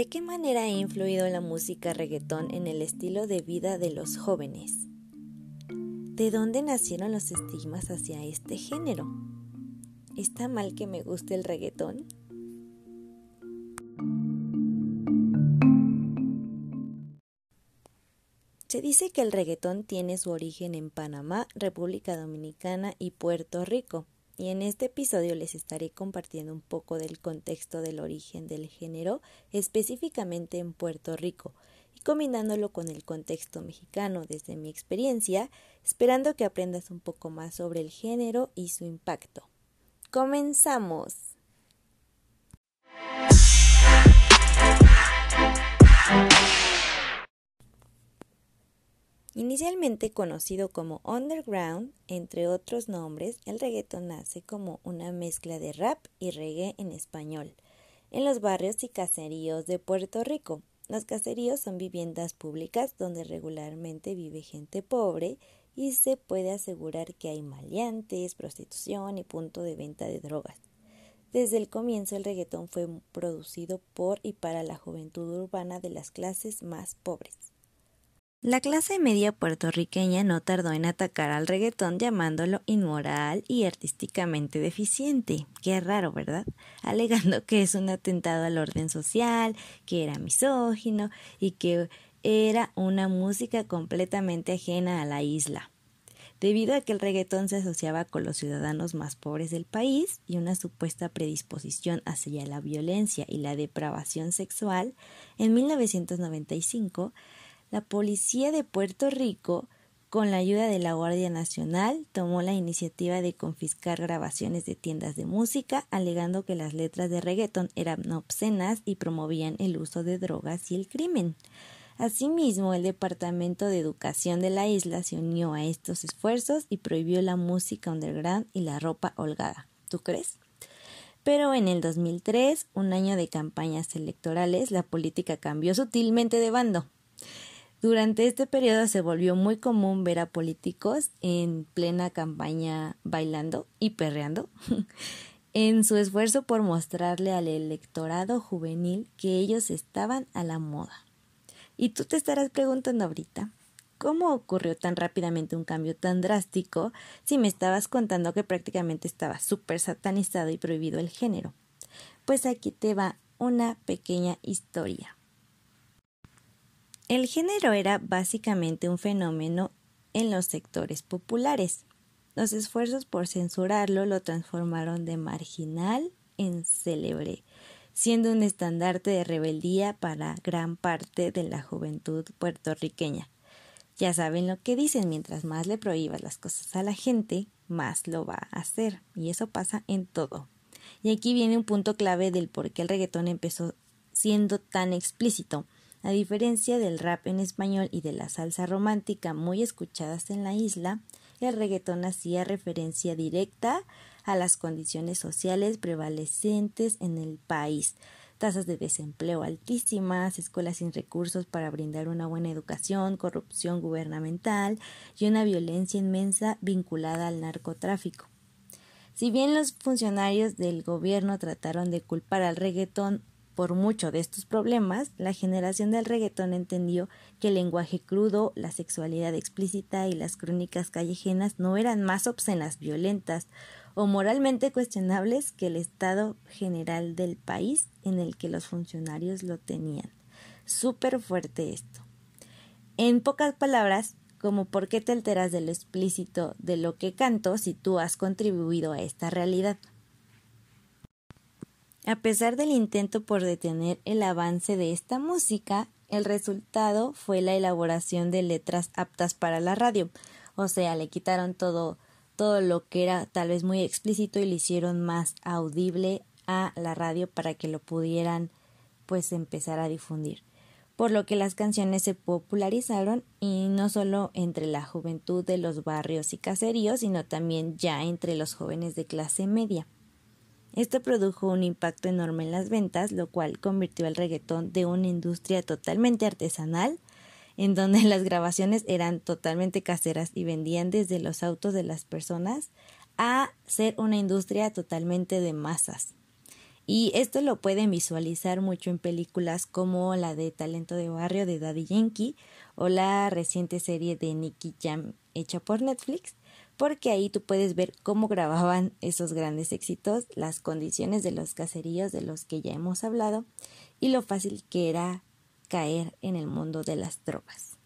¿De qué manera ha influido la música reggaetón en el estilo de vida de los jóvenes? ¿De dónde nacieron los estigmas hacia este género? ¿Está mal que me guste el reggaetón? Se dice que el reggaetón tiene su origen en Panamá, República Dominicana y Puerto Rico, y en este episodio les estaré compartiendo un poco del contexto del origen del género, específicamente en Puerto Rico, y combinándolo con el contexto mexicano desde mi experiencia, esperando que aprendas un poco más sobre el género y su impacto. ¡Comenzamos! Inicialmente conocido como underground, entre otros nombres, el reggaeton nace como una mezcla de rap y reggae en español en los barrios y caseríos de Puerto Rico. Los caseríos son viviendas públicas donde regularmente vive gente pobre y se puede asegurar que hay maleantes, prostitución y punto de venta de drogas. Desde el comienzo el reggaetón fue producido por y para la juventud urbana de las clases más pobres. La clase media puertorriqueña no tardó en atacar al reggaetón llamándolo inmoral y artísticamente deficiente. Qué raro, ¿verdad? Alegando que es un atentado al orden social, que era misógino y que era una música completamente ajena a la isla. Debido a que el reggaetón se asociaba con los ciudadanos más pobres del país y una supuesta predisposición hacia la violencia y la depravación sexual, en 1995 la policía de Puerto Rico, con la ayuda de la Guardia Nacional, tomó la iniciativa de confiscar grabaciones de tiendas de música, alegando que las letras de reggaeton eran obscenas y promovían el uso de drogas y el crimen. Asimismo, el Departamento de Educación de la isla se unió a estos esfuerzos y prohibió la música underground y la ropa holgada. ¿Tú crees? Pero en el 2003, un año de campañas electorales, la política cambió sutilmente de bando. Durante este periodo se volvió muy común ver a políticos en plena campaña bailando y perreando en su esfuerzo por mostrarle al electorado juvenil que ellos estaban a la moda. Y tú te estarás preguntando ahorita, ¿cómo ocurrió tan rápidamente un cambio tan drástico si me estabas contando que prácticamente estaba súper satanizado y prohibido el género? Pues aquí te va una pequeña historia. El género era básicamente un fenómeno en los sectores populares. Los esfuerzos por censurarlo lo transformaron de marginal en célebre, siendo un estandarte de rebeldía para gran parte de la juventud puertorriqueña. Ya saben lo que dicen, mientras más le prohíbas las cosas a la gente, más lo va a hacer, y eso pasa en todo. Y aquí viene un punto clave del por qué el reggaetón empezó siendo tan explícito a diferencia del rap en español y de la salsa romántica muy escuchadas en la isla, el reggaetón hacía referencia directa a las condiciones sociales prevalecentes en el país, tasas de desempleo altísimas, escuelas sin recursos para brindar una buena educación, corrupción gubernamental y una violencia inmensa vinculada al narcotráfico. Si bien los funcionarios del gobierno trataron de culpar al reggaetón por mucho de estos problemas, la generación del reggaetón entendió que el lenguaje crudo, la sexualidad explícita y las crónicas callejenas no eran más obscenas, violentas o moralmente cuestionables que el estado general del país en el que los funcionarios lo tenían. Súper fuerte esto. En pocas palabras, como por qué te alteras de lo explícito de lo que canto si tú has contribuido a esta realidad. A pesar del intento por detener el avance de esta música, el resultado fue la elaboración de letras aptas para la radio. O sea, le quitaron todo, todo lo que era tal vez muy explícito y le hicieron más audible a la radio para que lo pudieran pues empezar a difundir. Por lo que las canciones se popularizaron y no solo entre la juventud de los barrios y caseríos, sino también ya entre los jóvenes de clase media. Esto produjo un impacto enorme en las ventas, lo cual convirtió al reggaetón de una industria totalmente artesanal, en donde las grabaciones eran totalmente caseras y vendían desde los autos de las personas a ser una industria totalmente de masas. Y esto lo pueden visualizar mucho en películas como la de Talento de Barrio de Daddy Yankee o la reciente serie de Nicky Jam hecha por Netflix, porque ahí tú puedes ver cómo grababan esos grandes éxitos, las condiciones de los caseríos de los que ya hemos hablado y lo fácil que era caer en el mundo de las drogas.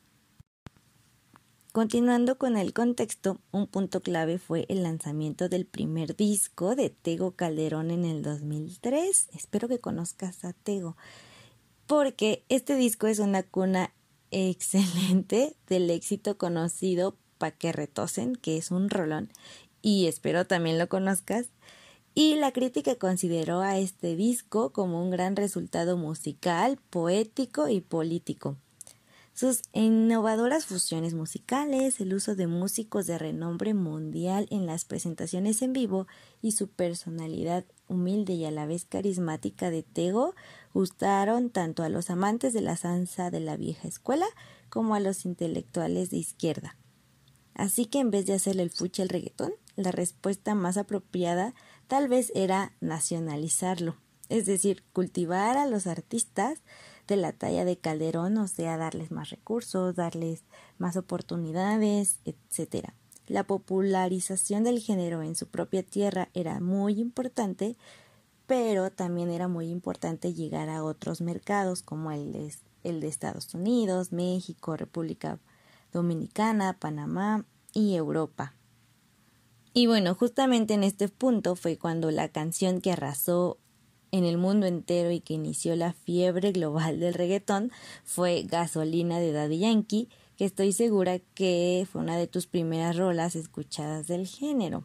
Continuando con el contexto, un punto clave fue el lanzamiento del primer disco de Tego Calderón en el 2003. Espero que conozcas a Tego, porque este disco es una cuna excelente del éxito conocido Que retosen, que es un rolón, y espero también lo conozcas. Y la crítica consideró a este disco como un gran resultado musical, poético y político. Sus innovadoras fusiones musicales, el uso de músicos de renombre mundial en las presentaciones en vivo y su personalidad humilde y a la vez carismática de Tego gustaron tanto a los amantes de la salsa de la vieja escuela como a los intelectuales de izquierda. Así que en vez de hacerle el fuche al reggaetón, la respuesta más apropiada tal vez era nacionalizarlo, es decir, cultivar a los artistas de la talla de Calderón, o sea, darles más recursos, darles más oportunidades, etc. La popularización del género en su propia tierra era muy importante, pero también era muy importante llegar a otros mercados como el de, Estados Unidos, México, República Panamá y Europa. Y bueno, justamente en este punto fue cuando la canción que arrasó en el mundo entero y que inició la fiebre global del reggaetón fue Gasolina de Daddy Yankee, que estoy segura que fue una de tus primeras rolas escuchadas del género.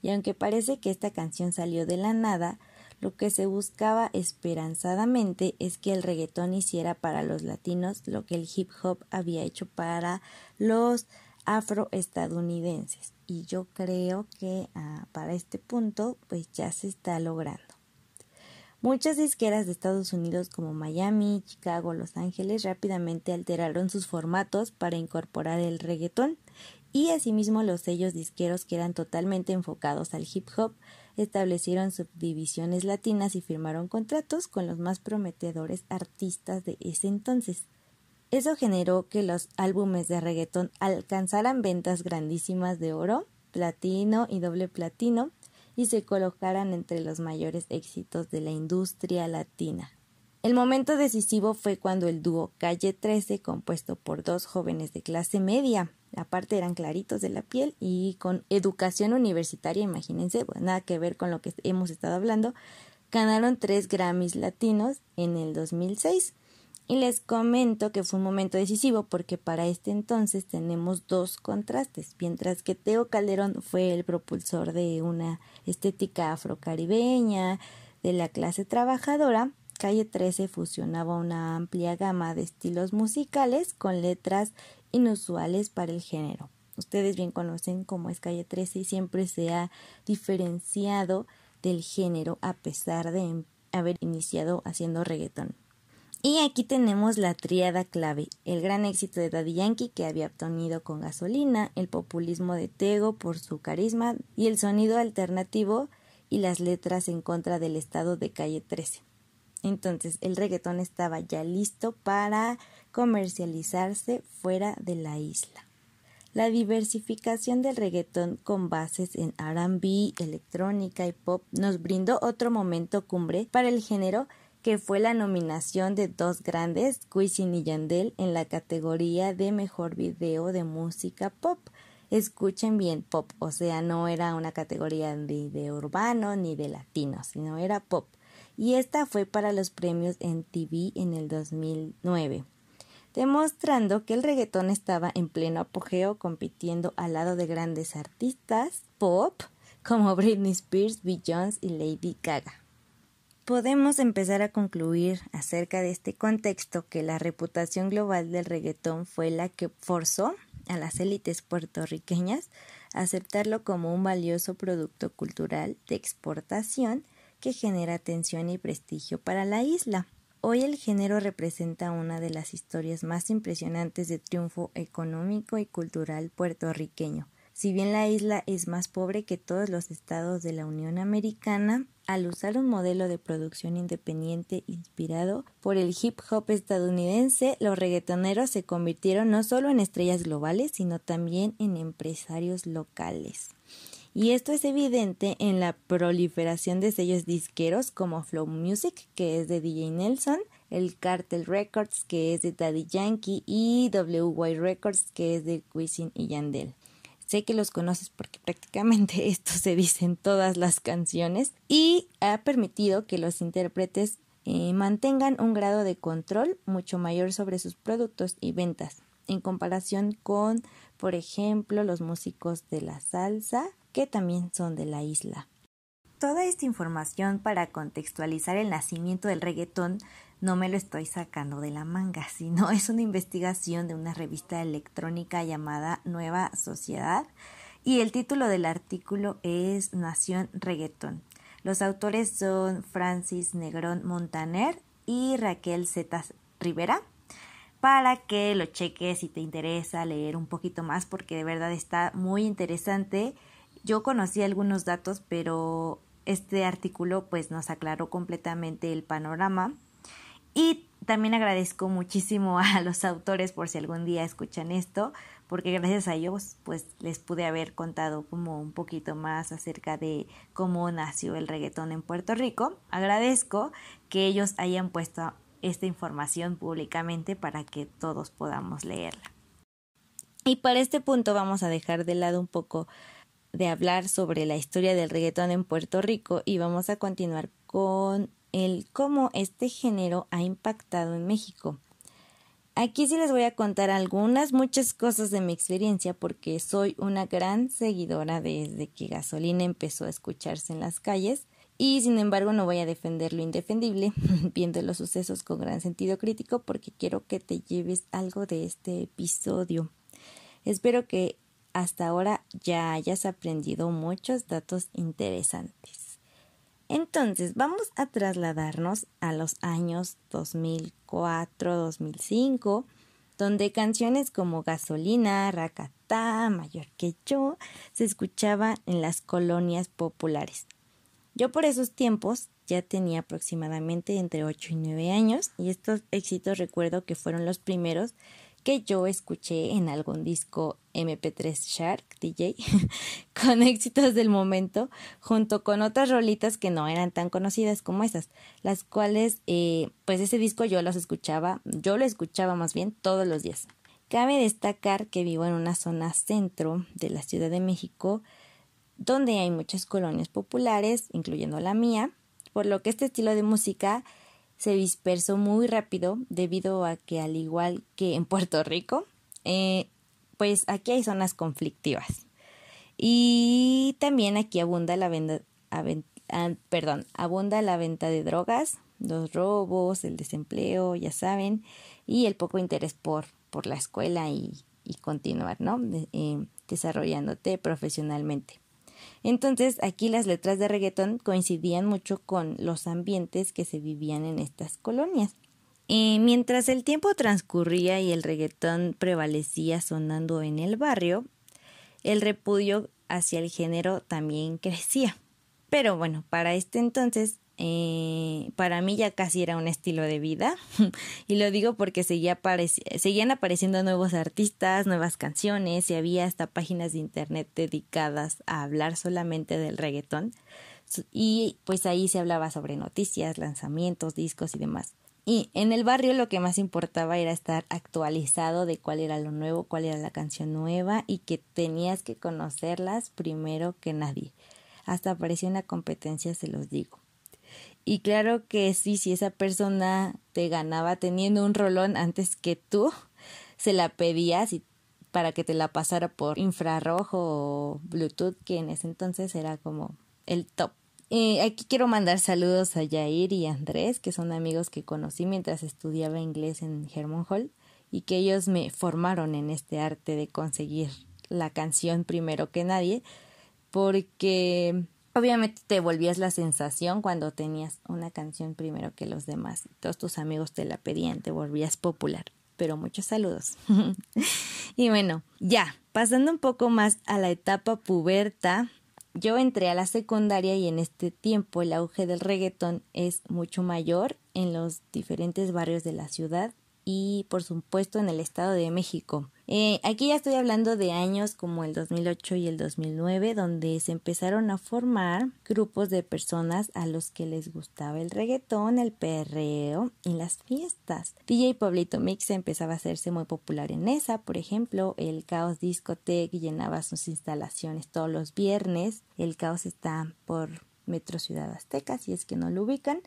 Y aunque parece que esta canción salió de la nada, lo que se buscaba esperanzadamente es que el reggaetón hiciera para los latinos lo que el hip hop había hecho para los afroestadounidenses. Y yo creo que ah, para este punto pues ya se está logrando. Muchas disqueras de Estados Unidos como Miami, Chicago, Los Ángeles rápidamente alteraron sus formatos para incorporar el reggaetón y asimismo los sellos disqueros que eran totalmente enfocados al hip hop establecieron subdivisiones latinas y firmaron contratos con los más prometedores artistas de ese entonces. Eso generó que los álbumes de reggaetón alcanzaran ventas grandísimas de oro, platino y doble platino, y se colocaran entre los mayores éxitos de la industria latina. El momento decisivo fue cuando el dúo Calle 13, compuesto por dos jóvenes de clase media, aparte eran claritos de la piel y con educación universitaria, imagínense, nada que ver con lo que hemos estado hablando, ganaron tres Grammys latinos en el 2006 y les comento que fue un momento decisivo porque para este entonces tenemos dos contrastes. Mientras que Teo Calderón fue el propulsor de una estética afrocaribeña, de la clase trabajadora, Calle 13 fusionaba una amplia gama de estilos musicales con letras inusuales para el género. Ustedes bien conocen cómo es Calle 13 y siempre se ha diferenciado del género a pesar de haber iniciado haciendo reggaetón. Y aquí tenemos la triada clave, el gran éxito de Daddy Yankee que había obtenido con gasolina, el populismo de Tego por su carisma y el sonido alternativo y las letras en contra del estado de calle 13. Entonces el reggaetón estaba ya listo para comercializarse fuera de la isla. La diversificación del reggaetón con bases en RB, electrónica y pop nos brindó otro momento cumbre para el género que fue la nominación de dos grandes, Wisin y Yandel, en la categoría de mejor video de música pop. Escuchen bien, pop, o sea, no era una categoría de, de urbano ni de latino, sino era pop. Y esta fue para los premios en TV en el 2009 demostrando que el reggaetón estaba en pleno apogeo compitiendo al lado de grandes artistas pop como Britney Spears, Beyoncé y Lady Gaga podemos empezar a concluir acerca de este contexto que la reputación global del reggaetón fue la que forzó a las élites puertorriqueñas a aceptarlo como un valioso producto cultural de exportación que genera atención y prestigio para la isla. Hoy el género representa una de las historias más impresionantes de triunfo económico y cultural puertorriqueño si bien la isla es más pobre que todos los estados de la Unión Americana, al usar un modelo de producción independiente inspirado por el hip hop estadounidense, los reggaetoneros se convirtieron no solo en estrellas globales, sino también en empresarios locales. Y esto es evidente en la proliferación de sellos disqueros como Flow Music, que es de DJ Nelson, el Cartel Records, que es de Daddy Yankee, y WY Records, que es de Wisin y Yandel. Sé que los conoces porque prácticamente esto se dice en todas las canciones y ha permitido que los intérpretes eh, mantengan un grado de control mucho mayor sobre sus productos y ventas en comparación con, por ejemplo, los músicos de la salsa que también son de la isla. Toda esta información para contextualizar el nacimiento del reggaetón no me lo estoy sacando de la manga, sino es una investigación de una revista electrónica llamada Nueva Sociedad y el título del artículo es Nación Reggaetón. Los autores son Francis Negrón Montaner y Raquel Zetas Rivera para que lo cheques si te interesa leer un poquito más porque de verdad está muy interesante yo conocí algunos datos, pero este artículo pues nos aclaró completamente el panorama. Y también agradezco muchísimo a los autores por si algún día escuchan esto, porque gracias a ellos pues les pude haber contado como un poquito más acerca de cómo nació el reggaetón en Puerto Rico. Agradezco que ellos hayan puesto esta información públicamente para que todos podamos leerla. Y para este punto vamos a dejar de lado un poco de hablar sobre la historia del reggaetón en Puerto Rico y vamos a continuar con el cómo este género ha impactado en México. Aquí sí les voy a contar algunas, muchas cosas de mi experiencia porque soy una gran seguidora desde que Gasolina empezó a escucharse en las calles y sin embargo no voy a defender lo indefendible, viendo los sucesos con gran sentido crítico porque quiero que te lleves algo de este episodio. Espero que hasta ahora ya hayas aprendido muchos datos interesantes. Entonces, vamos a trasladarnos a los años 2004-2005, donde canciones como Gasolina, Racatá, Mayor que yo se escuchaban en las colonias populares. Yo por esos tiempos ya tenía aproximadamente entre 8 y 9 años y estos éxitos recuerdo que fueron los primeros que yo escuché en algún disco MP3 Shark DJ con éxitos del momento, junto con otras rolitas que no eran tan conocidas como esas, las cuales, eh, pues ese disco yo los escuchaba, yo lo escuchaba más bien todos los días. Cabe destacar que vivo en una zona centro de la Ciudad de México, donde hay muchas colonias populares, incluyendo la mía, por lo que este estilo de música se dispersó muy rápido debido a que al igual que en Puerto Rico, eh, pues aquí hay zonas conflictivas. Y también aquí abunda la venta, ah, perdón, abunda la venta de drogas, los robos, el desempleo, ya saben, y el poco interés por, por la escuela y, continuar, ¿no? Eh, desarrollándote profesionalmente. Entonces aquí las letras de reggaetón coincidían mucho con los ambientes que se vivían en estas colonias. Y mientras el tiempo transcurría y el reggaetón prevalecía sonando en el barrio, el repudio hacia el género también crecía. Pero bueno, para este entonces eh, para mí ya casi era un estilo de vida y lo digo porque seguía seguían apareciendo nuevos artistas, nuevas canciones y había hasta páginas de internet dedicadas a hablar solamente del reggaetón y pues ahí se hablaba sobre noticias, lanzamientos, discos y demás. Y en el barrio lo que más importaba era estar actualizado de cuál era lo nuevo, cuál era la canción nueva y que tenías que conocerlas primero que nadie. Hasta apareció una competencia, se los digo. Y claro que sí, si esa persona te ganaba teniendo un rolón antes que tú, se la pedías y para que te la pasara por infrarrojo o Bluetooth, que en ese entonces era como el top. aquí quiero mandar saludos a Jair y Andrés, que son amigos que conocí mientras estudiaba inglés en Hermon Hall y que ellos me formaron en este arte de conseguir la canción primero que nadie, porque Obviamente te volvías la sensación cuando tenías una canción primero que los demás. Todos tus amigos te la pedían, te volvías popular. pero muchos saludos. y bueno, ya, pasando un poco más a la etapa puberta, yo entré a la secundaria y en este tiempo el auge del reggaetón es mucho mayor en los diferentes barrios de la ciudad y por supuesto en el Estado de México. Eh, aquí ya estoy hablando de años como el 2008 y el 2009, donde se empezaron a formar grupos de personas a los que les gustaba el reggaetón, el perreo y las fiestas. DJ Pablito Mix empezaba a hacerse muy popular en esa, por ejemplo, el Caos Discotech llenaba sus instalaciones todos los viernes. El Caos está por Metro Ciudad Azteca, si es que no lo ubican.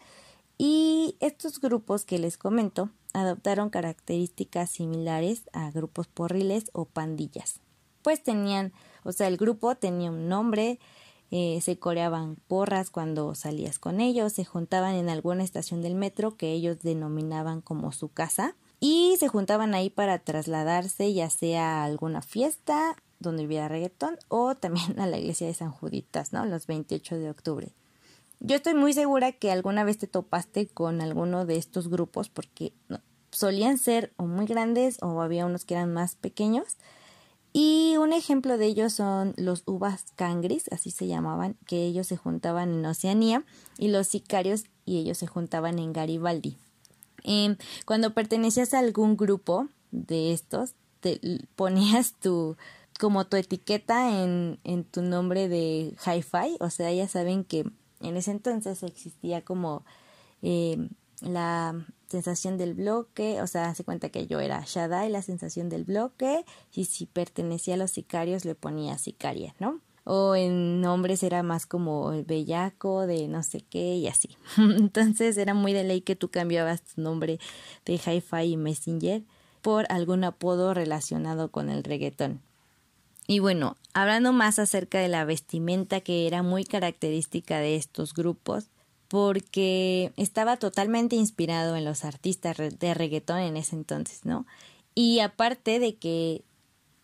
Y estos grupos que les comento adoptaron características similares a grupos porriles o pandillas. Pues tenían, o sea, el grupo tenía un nombre, eh, se coreaban porras cuando salías con ellos, se juntaban en alguna estación del metro que ellos denominaban como su casa y se juntaban ahí para trasladarse ya sea a alguna fiesta donde hubiera reggaetón o también a la iglesia de San Juditas, ¿no? Los 28 de octubre. Yo estoy muy segura que alguna vez te topaste con alguno de estos grupos porque solían ser o muy grandes o había unos que eran más pequeños. Y un ejemplo de ellos son los uvas cangris, así se llamaban, que ellos se juntaban en Oceanía y los sicarios y ellos se juntaban en Garibaldi. Em, cuando pertenecías a algún grupo de estos, te ponías tu como tu etiqueta en, en tu nombre de hi-fi, o sea, ya saben que en ese entonces existía como eh, la sensación del bloque, o sea, se cuenta que yo era Shaddai, la sensación del bloque, y si pertenecía a los sicarios le ponía sicaria, ¿no? O en nombres era más como el bellaco de no sé qué y así. Entonces era muy de ley que tú cambiabas tu nombre de hi-fi y messenger por algún apodo relacionado con el reggaetón. Y bueno, hablando más acerca de la vestimenta que era muy característica de estos grupos, porque estaba totalmente inspirado en los artistas de reggaetón en ese entonces, ¿no? Y aparte de que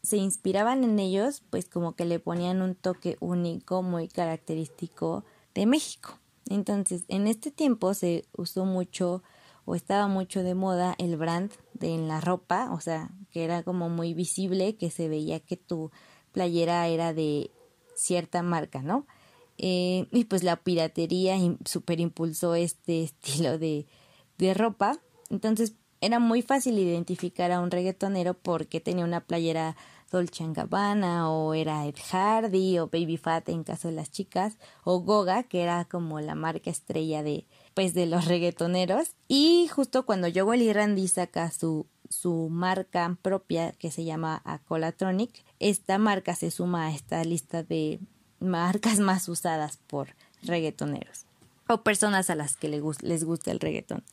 se inspiraban en ellos, pues como que le ponían un toque único, muy característico de México. Entonces, en este tiempo se usó mucho o estaba mucho de moda el brand de en la ropa, o sea, que era como muy visible, que se veía que tu playera era de cierta marca, ¿no? Eh, y pues la piratería super impulsó este estilo de, de ropa. Entonces era muy fácil identificar a un reggaetonero porque tenía una playera Dolce Gabbana o era Ed Hardy o Baby Fat en caso de las chicas o Goga que era como la marca estrella de pues de los reggaetoneros y justo cuando Joe Randy saca su su marca propia que se llama Acolatronic. Esta marca se suma a esta lista de marcas más usadas por reggaetoneros o personas a las que les gusta el reggaetón.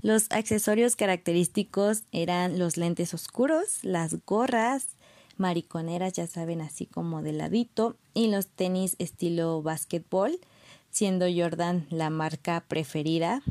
Los accesorios característicos eran los lentes oscuros, las gorras, mariconeras, ya saben, así como de ladito, y los tenis estilo básquetbol, siendo Jordan la marca preferida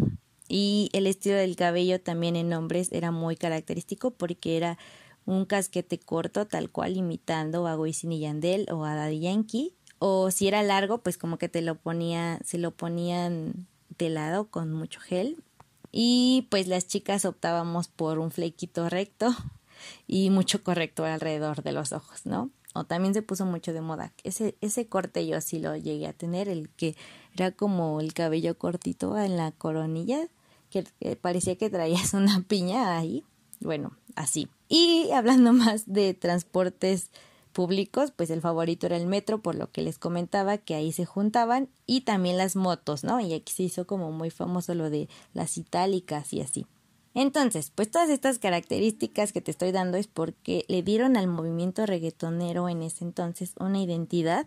y el estilo del cabello también en hombres era muy característico porque era un casquete corto, tal cual imitando a Wisin y Yandel o a Daddy Yankee. O si era largo, pues como que te lo ponía, se lo ponían de lado con mucho gel. Y pues las chicas optábamos por un flequito recto y mucho corrector alrededor de los ojos, ¿no? O también se puso mucho de moda. Ese, ese corte yo sí lo llegué a tener, el que era como el cabello cortito en la coronilla que, parecía que traías una piña ahí. Bueno, así. Y hablando más de transportes públicos, pues el favorito era el metro, por lo que les comentaba que ahí se juntaban, y también las motos, ¿no? Y aquí se hizo como muy famoso lo de las itálicas y así. Entonces, pues todas estas características que te estoy dando es porque le dieron al movimiento reggaetonero en ese entonces una identidad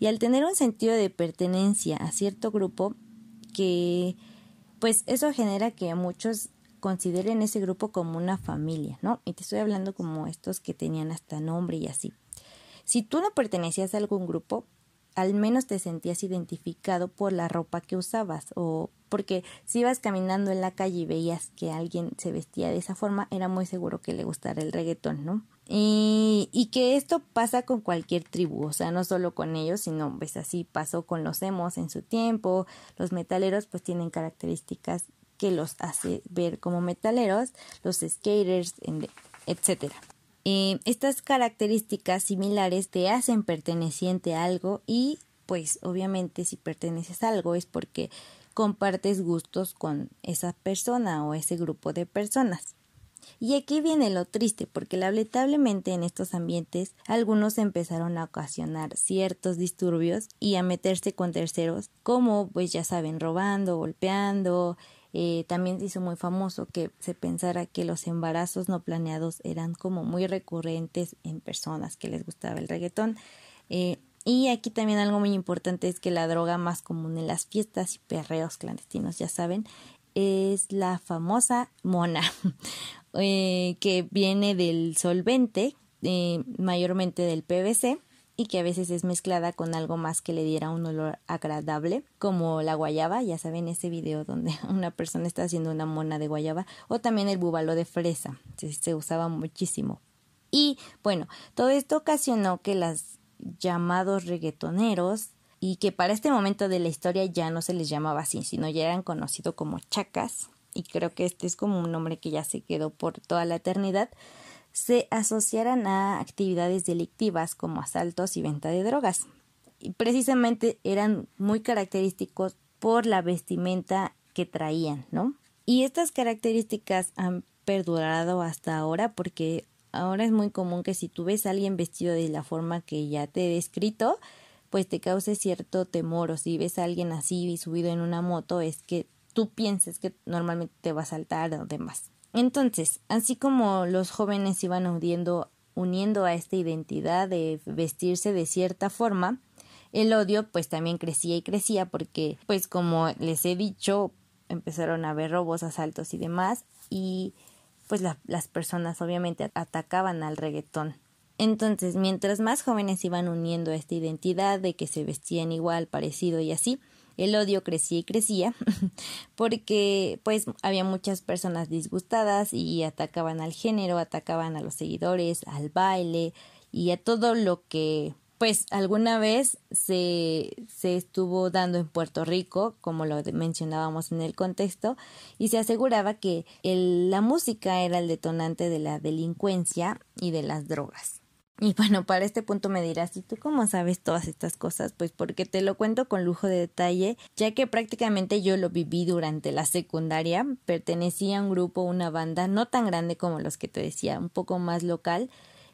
y al tener un sentido de pertenencia a cierto grupo que pues eso genera que muchos consideren ese grupo como una familia, ¿no? Y te estoy hablando como estos que tenían hasta nombre y así. Si tú no pertenecías a algún grupo, al menos te sentías identificado por la ropa que usabas o porque si ibas caminando en la calle y veías que alguien se vestía de esa forma, era muy seguro que le gustara el reggaetón, ¿no? Y, y que esto pasa con cualquier tribu, o sea, no solo con ellos, sino pues así pasó con los emos en su tiempo, los metaleros pues tienen características que los hace ver como metaleros, los skaters etc. Eh, estas características similares te hacen perteneciente a algo y pues obviamente si perteneces a algo es porque compartes gustos con esa persona o ese grupo de personas. Y aquí viene lo triste, porque lamentablemente en estos ambientes algunos empezaron a ocasionar ciertos disturbios y a meterse con terceros, como pues ya saben, robando, golpeando. Eh, también se hizo muy famoso que se pensara que los embarazos no planeados eran como muy recurrentes en personas que les gustaba el reggaetón. Eh, y aquí también algo muy importante es que la droga más común en las fiestas y perreos clandestinos, ya saben, es la famosa mona, eh, que viene del solvente, eh, mayormente del PVC, y que a veces es mezclada con algo más que le diera un olor agradable, como la guayaba, ya saben ese video donde una persona está haciendo una mona de guayaba, o también el búbalo de fresa, se, se usaba muchísimo. Y bueno, todo esto ocasionó que las llamados reggaetoneros y que para este momento de la historia ya no se les llamaba así, sino ya eran conocidos como chacas, y creo que este es como un nombre que ya se quedó por toda la eternidad, se asociaran a actividades delictivas como asaltos y venta de drogas. Y precisamente eran muy característicos por la vestimenta que traían, ¿no? Y estas características han perdurado hasta ahora porque ahora es muy común que si tú ves a alguien vestido de la forma que ya te he descrito, pues te cause cierto temor o si ves a alguien así subido en una moto es que tú pienses que normalmente te va a saltar o demás. Entonces, así como los jóvenes iban uniendo, a esta identidad de vestirse de cierta forma, el odio pues también crecía y crecía porque pues como les he dicho empezaron a haber robos, asaltos y demás y pues las personas obviamente atacaban al reggaetón entonces, mientras más jóvenes iban uniendo esta identidad de que se vestían igual, parecido y así, el odio crecía y crecía porque pues había muchas personas disgustadas y atacaban al género, atacaban a los seguidores, al baile y a todo lo que pues alguna vez se, se estuvo dando en Puerto Rico, como lo mencionábamos en el contexto, y se aseguraba que la música era el detonante de la delincuencia y de las drogas. Y bueno, para este punto me dirás, ¿y tú cómo sabes todas estas cosas? Pues porque te lo cuento con lujo de detalle, ya que prácticamente yo lo viví durante la secundaria, pertenecía a un grupo, una banda, no tan grande como los que te decía, un poco más local,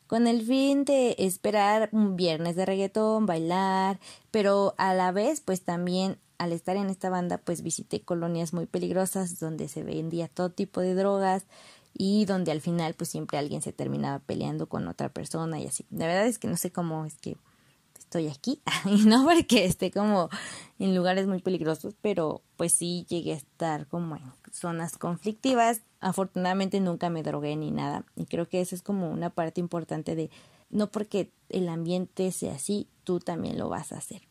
con el fin de esperar un viernes de reggaetón, bailar, pero a la vez pues también al estar en esta banda pues visité colonias muy peligrosas donde se vendía todo tipo de drogas, y donde al final pues siempre alguien se terminaba peleando con otra persona y así. La verdad es que no sé cómo es que estoy aquí, y no porque esté como en lugares muy peligrosos, pero pues sí llegué a estar como en zonas conflictivas. Afortunadamente nunca me drogué ni nada y creo que eso es como una parte importante de no porque el ambiente sea así, tú también lo vas a hacer.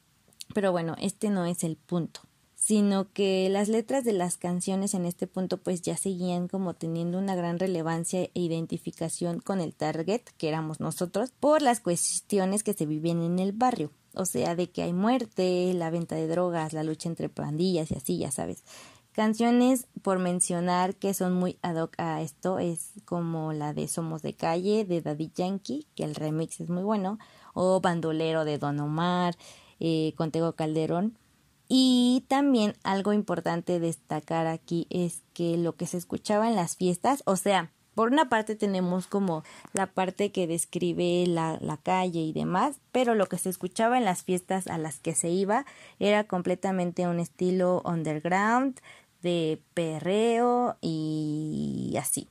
Pero bueno, este no es el punto sino que las letras de las canciones en este punto pues ya seguían como teniendo una gran relevancia e identificación con el target que éramos nosotros por las cuestiones que se vivían en el barrio, o sea, de que hay muerte, la venta de drogas, la lucha entre pandillas y así, ya sabes. Canciones por mencionar que son muy ad hoc a esto es como la de Somos de Calle de Daddy Yankee, que el remix es muy bueno, o Bandolero de Don Omar, eh, Contego Calderón, y también algo importante destacar aquí es que lo que se escuchaba en las fiestas, o sea, por una parte tenemos como la parte que describe la, la, calle y demás, pero lo que se escuchaba en las fiestas a las que se iba era completamente un estilo underground, de perreo y así.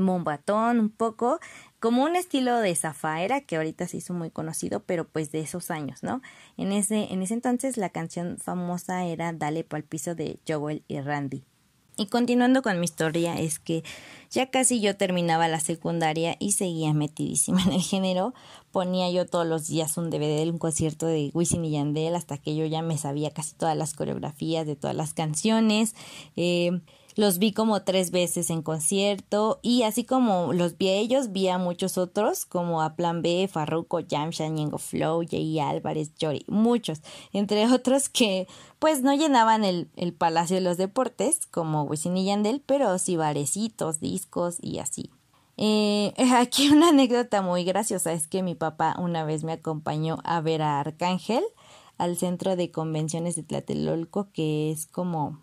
Mombatón un poco, como un estilo de Zafaera que ahorita se hizo muy conocido, pero pues de esos años, ¿no? En ese, en ese entonces la canción famosa era Dale pa'l piso de Joel y Randy. Y continuando con mi historia, es que ya casi yo terminaba la secundaria y seguía metidísima en el género. Ponía yo todos los días un DVD de un concierto de Wisin y Yandel hasta que yo ya me sabía casi todas las coreografías de todas las canciones. Eh, los vi como tres veces en concierto y así como los vi a ellos, vi a muchos otros como a Plan B, Farruko, Jamsha, Ñengo Flow, Jay Álvarez, Jory, muchos, entre otros que pues no llenaban el, el Palacio de los Deportes como Wisin y Yandel, pero sí barecitos, discos y así. Eh, aquí una anécdota muy graciosa es que mi papá una vez me acompañó a ver a Arcángel al centro de convenciones de Tlatelolco, que es como,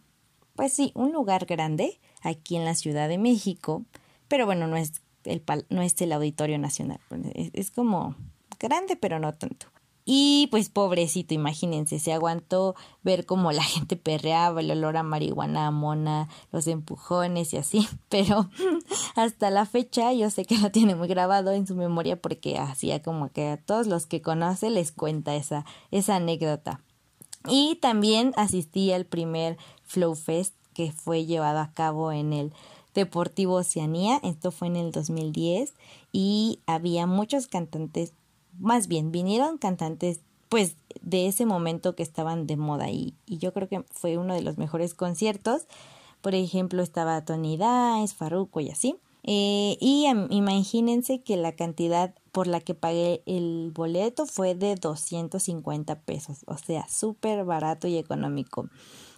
pues sí, un lugar grande aquí en la Ciudad de México, pero bueno, no es el, no es el Auditorio Nacional, es como grande, pero no tanto. Y pues pobrecito, imagínense, se aguantó ver cómo la gente perreaba, el olor a marihuana, a mona, los empujones y así. Pero hasta la fecha yo sé que lo tiene muy grabado en su memoria porque hacía como que a todos los que conoce les cuenta esa, esa anécdota. Y también asistí al primer Flow Fest que fue llevado a cabo en el Deportivo Oceanía. Esto fue en el 2010 y había muchos cantantes más bien vinieron cantantes pues de ese momento que estaban de moda y, y yo creo que fue uno de los mejores conciertos. Por ejemplo, estaba Tony Dice, Farruko y así. Eh, y imagínense que la cantidad por la que pagué el boleto fue de 250 pesos, o sea, súper barato y económico.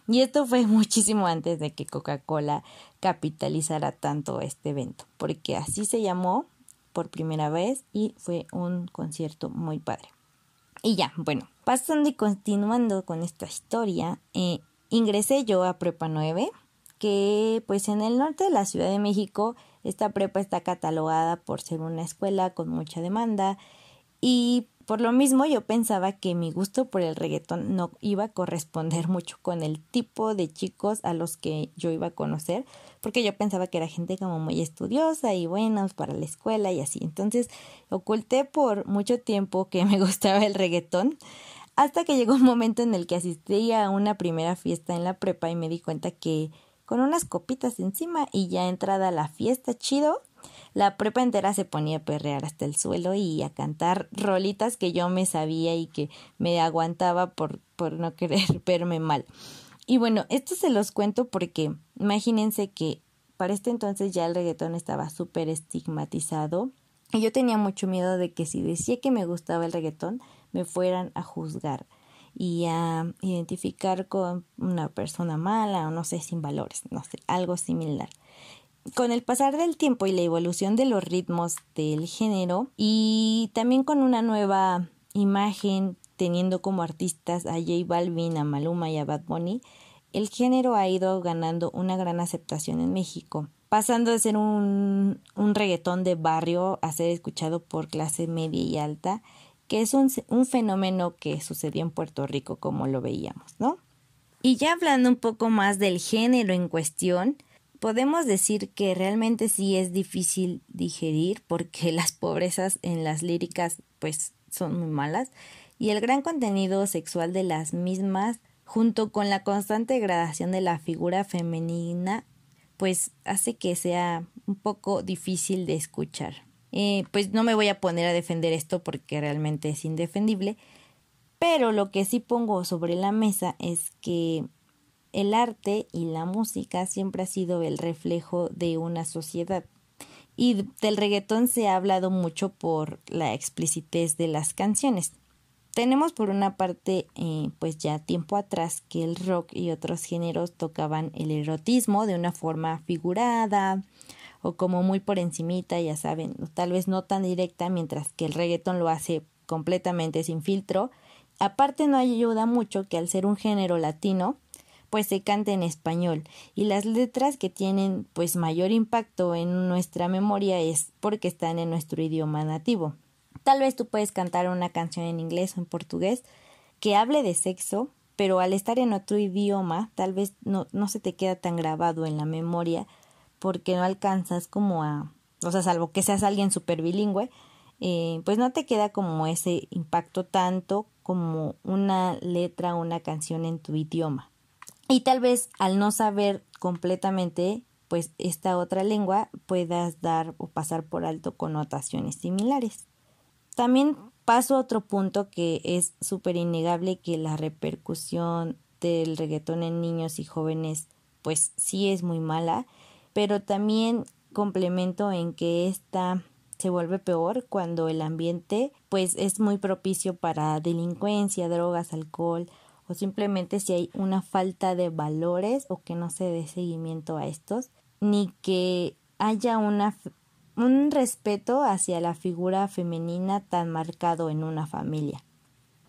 Y esto fue muchísimo antes de que Coca-Cola capitalizara tanto este evento, porque así se llamó por primera vez y fue un concierto muy padre. Y ya, bueno, pasando y continuando con esta historia, eh, ingresé yo a Prepa 9, que pues en el norte de la Ciudad de México esta prepa está catalogada por ser una escuela con mucha demanda y por lo mismo yo pensaba que mi gusto por el reggaetón no iba a corresponder mucho con el tipo de chicos a los que yo iba a conocer, porque yo pensaba que era gente como muy estudiosa y buenos para la escuela y así. Entonces oculté por mucho tiempo que me gustaba el reggaetón, hasta que llegó un momento en el que asistí a una primera fiesta en la prepa y me di cuenta que con unas copitas encima y ya entrada la fiesta chido, la prepa entera se ponía a perrear hasta el suelo y a cantar rolitas que yo me sabía y que me aguantaba por, por no querer verme mal. Y bueno, esto se los cuento porque imagínense que para este entonces ya el reggaetón estaba súper estigmatizado y yo tenía mucho miedo de que si decía que me gustaba el reggaetón me fueran a juzgar y a identificar con una persona mala o no sé, sin valores, no sé, algo similar con el pasar del tiempo y la evolución de los ritmos del género y también con una nueva imagen teniendo como artistas a J Balvin, a Maluma y a Bad Bunny, el género ha ido ganando una gran aceptación en México, pasando de ser un, un reggaetón de barrio a ser escuchado por clase media y alta, que es un, un fenómeno que sucedió en Puerto Rico como lo veíamos, ¿no? Y ya hablando un poco más del género en cuestión, podemos decir que realmente sí es difícil digerir porque las pobrezas en las líricas pues son muy malas y el gran contenido sexual de las mismas junto con la constante degradación de la figura femenina pues hace que sea un poco difícil de escuchar. Eh, pues no me voy a poner a defender esto porque realmente es indefendible, pero lo que sí pongo sobre la mesa es que el arte y la música siempre ha sido el reflejo de una sociedad. Y del reggaetón se ha hablado mucho por la explicitez de las canciones. Tenemos por una parte, eh, pues ya tiempo atrás, que el rock y otros géneros tocaban el erotismo de una forma figurada o como muy por encimita, ya saben, tal vez no tan directa, mientras que el reggaetón lo hace completamente sin filtro. Aparte no ayuda mucho que al ser un género latino, pues se canta en español y las letras que tienen pues mayor impacto en nuestra memoria es porque están en nuestro idioma nativo. Tal vez tú puedes cantar una canción en inglés o en portugués que hable de sexo, pero al estar en otro idioma tal vez no, no se te queda tan grabado en la memoria porque no alcanzas como a, o sea, salvo que seas alguien súper bilingüe, eh, pues no te queda como ese impacto tanto como una letra o una canción en tu idioma. Y tal vez al no saber completamente pues esta otra lengua puedas dar o pasar por alto connotaciones similares. También paso a otro punto que es súper innegable que la repercusión del reggaetón en niños y jóvenes pues sí es muy mala, pero también complemento en que esta se vuelve peor cuando el ambiente pues es muy propicio para delincuencia, drogas, alcohol o simplemente si hay una falta de valores o que no se dé seguimiento a estos, ni que haya un respeto hacia la figura femenina tan marcado en una familia.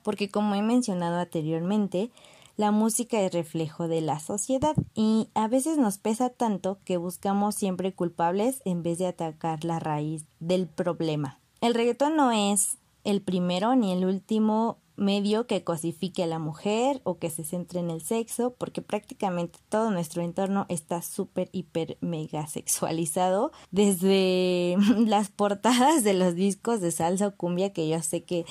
Porque como he mencionado anteriormente, la música es reflejo de la sociedad y a veces nos pesa tanto que buscamos siempre culpables en vez de atacar la raíz del problema. El reggaetón no es el primero ni el último medio que cosifique a la mujer o que se centre en el sexo, porque prácticamente todo nuestro entorno está súper, hiper, mega sexualizado, desde las portadas de los discos de salsa o cumbia que yo sé que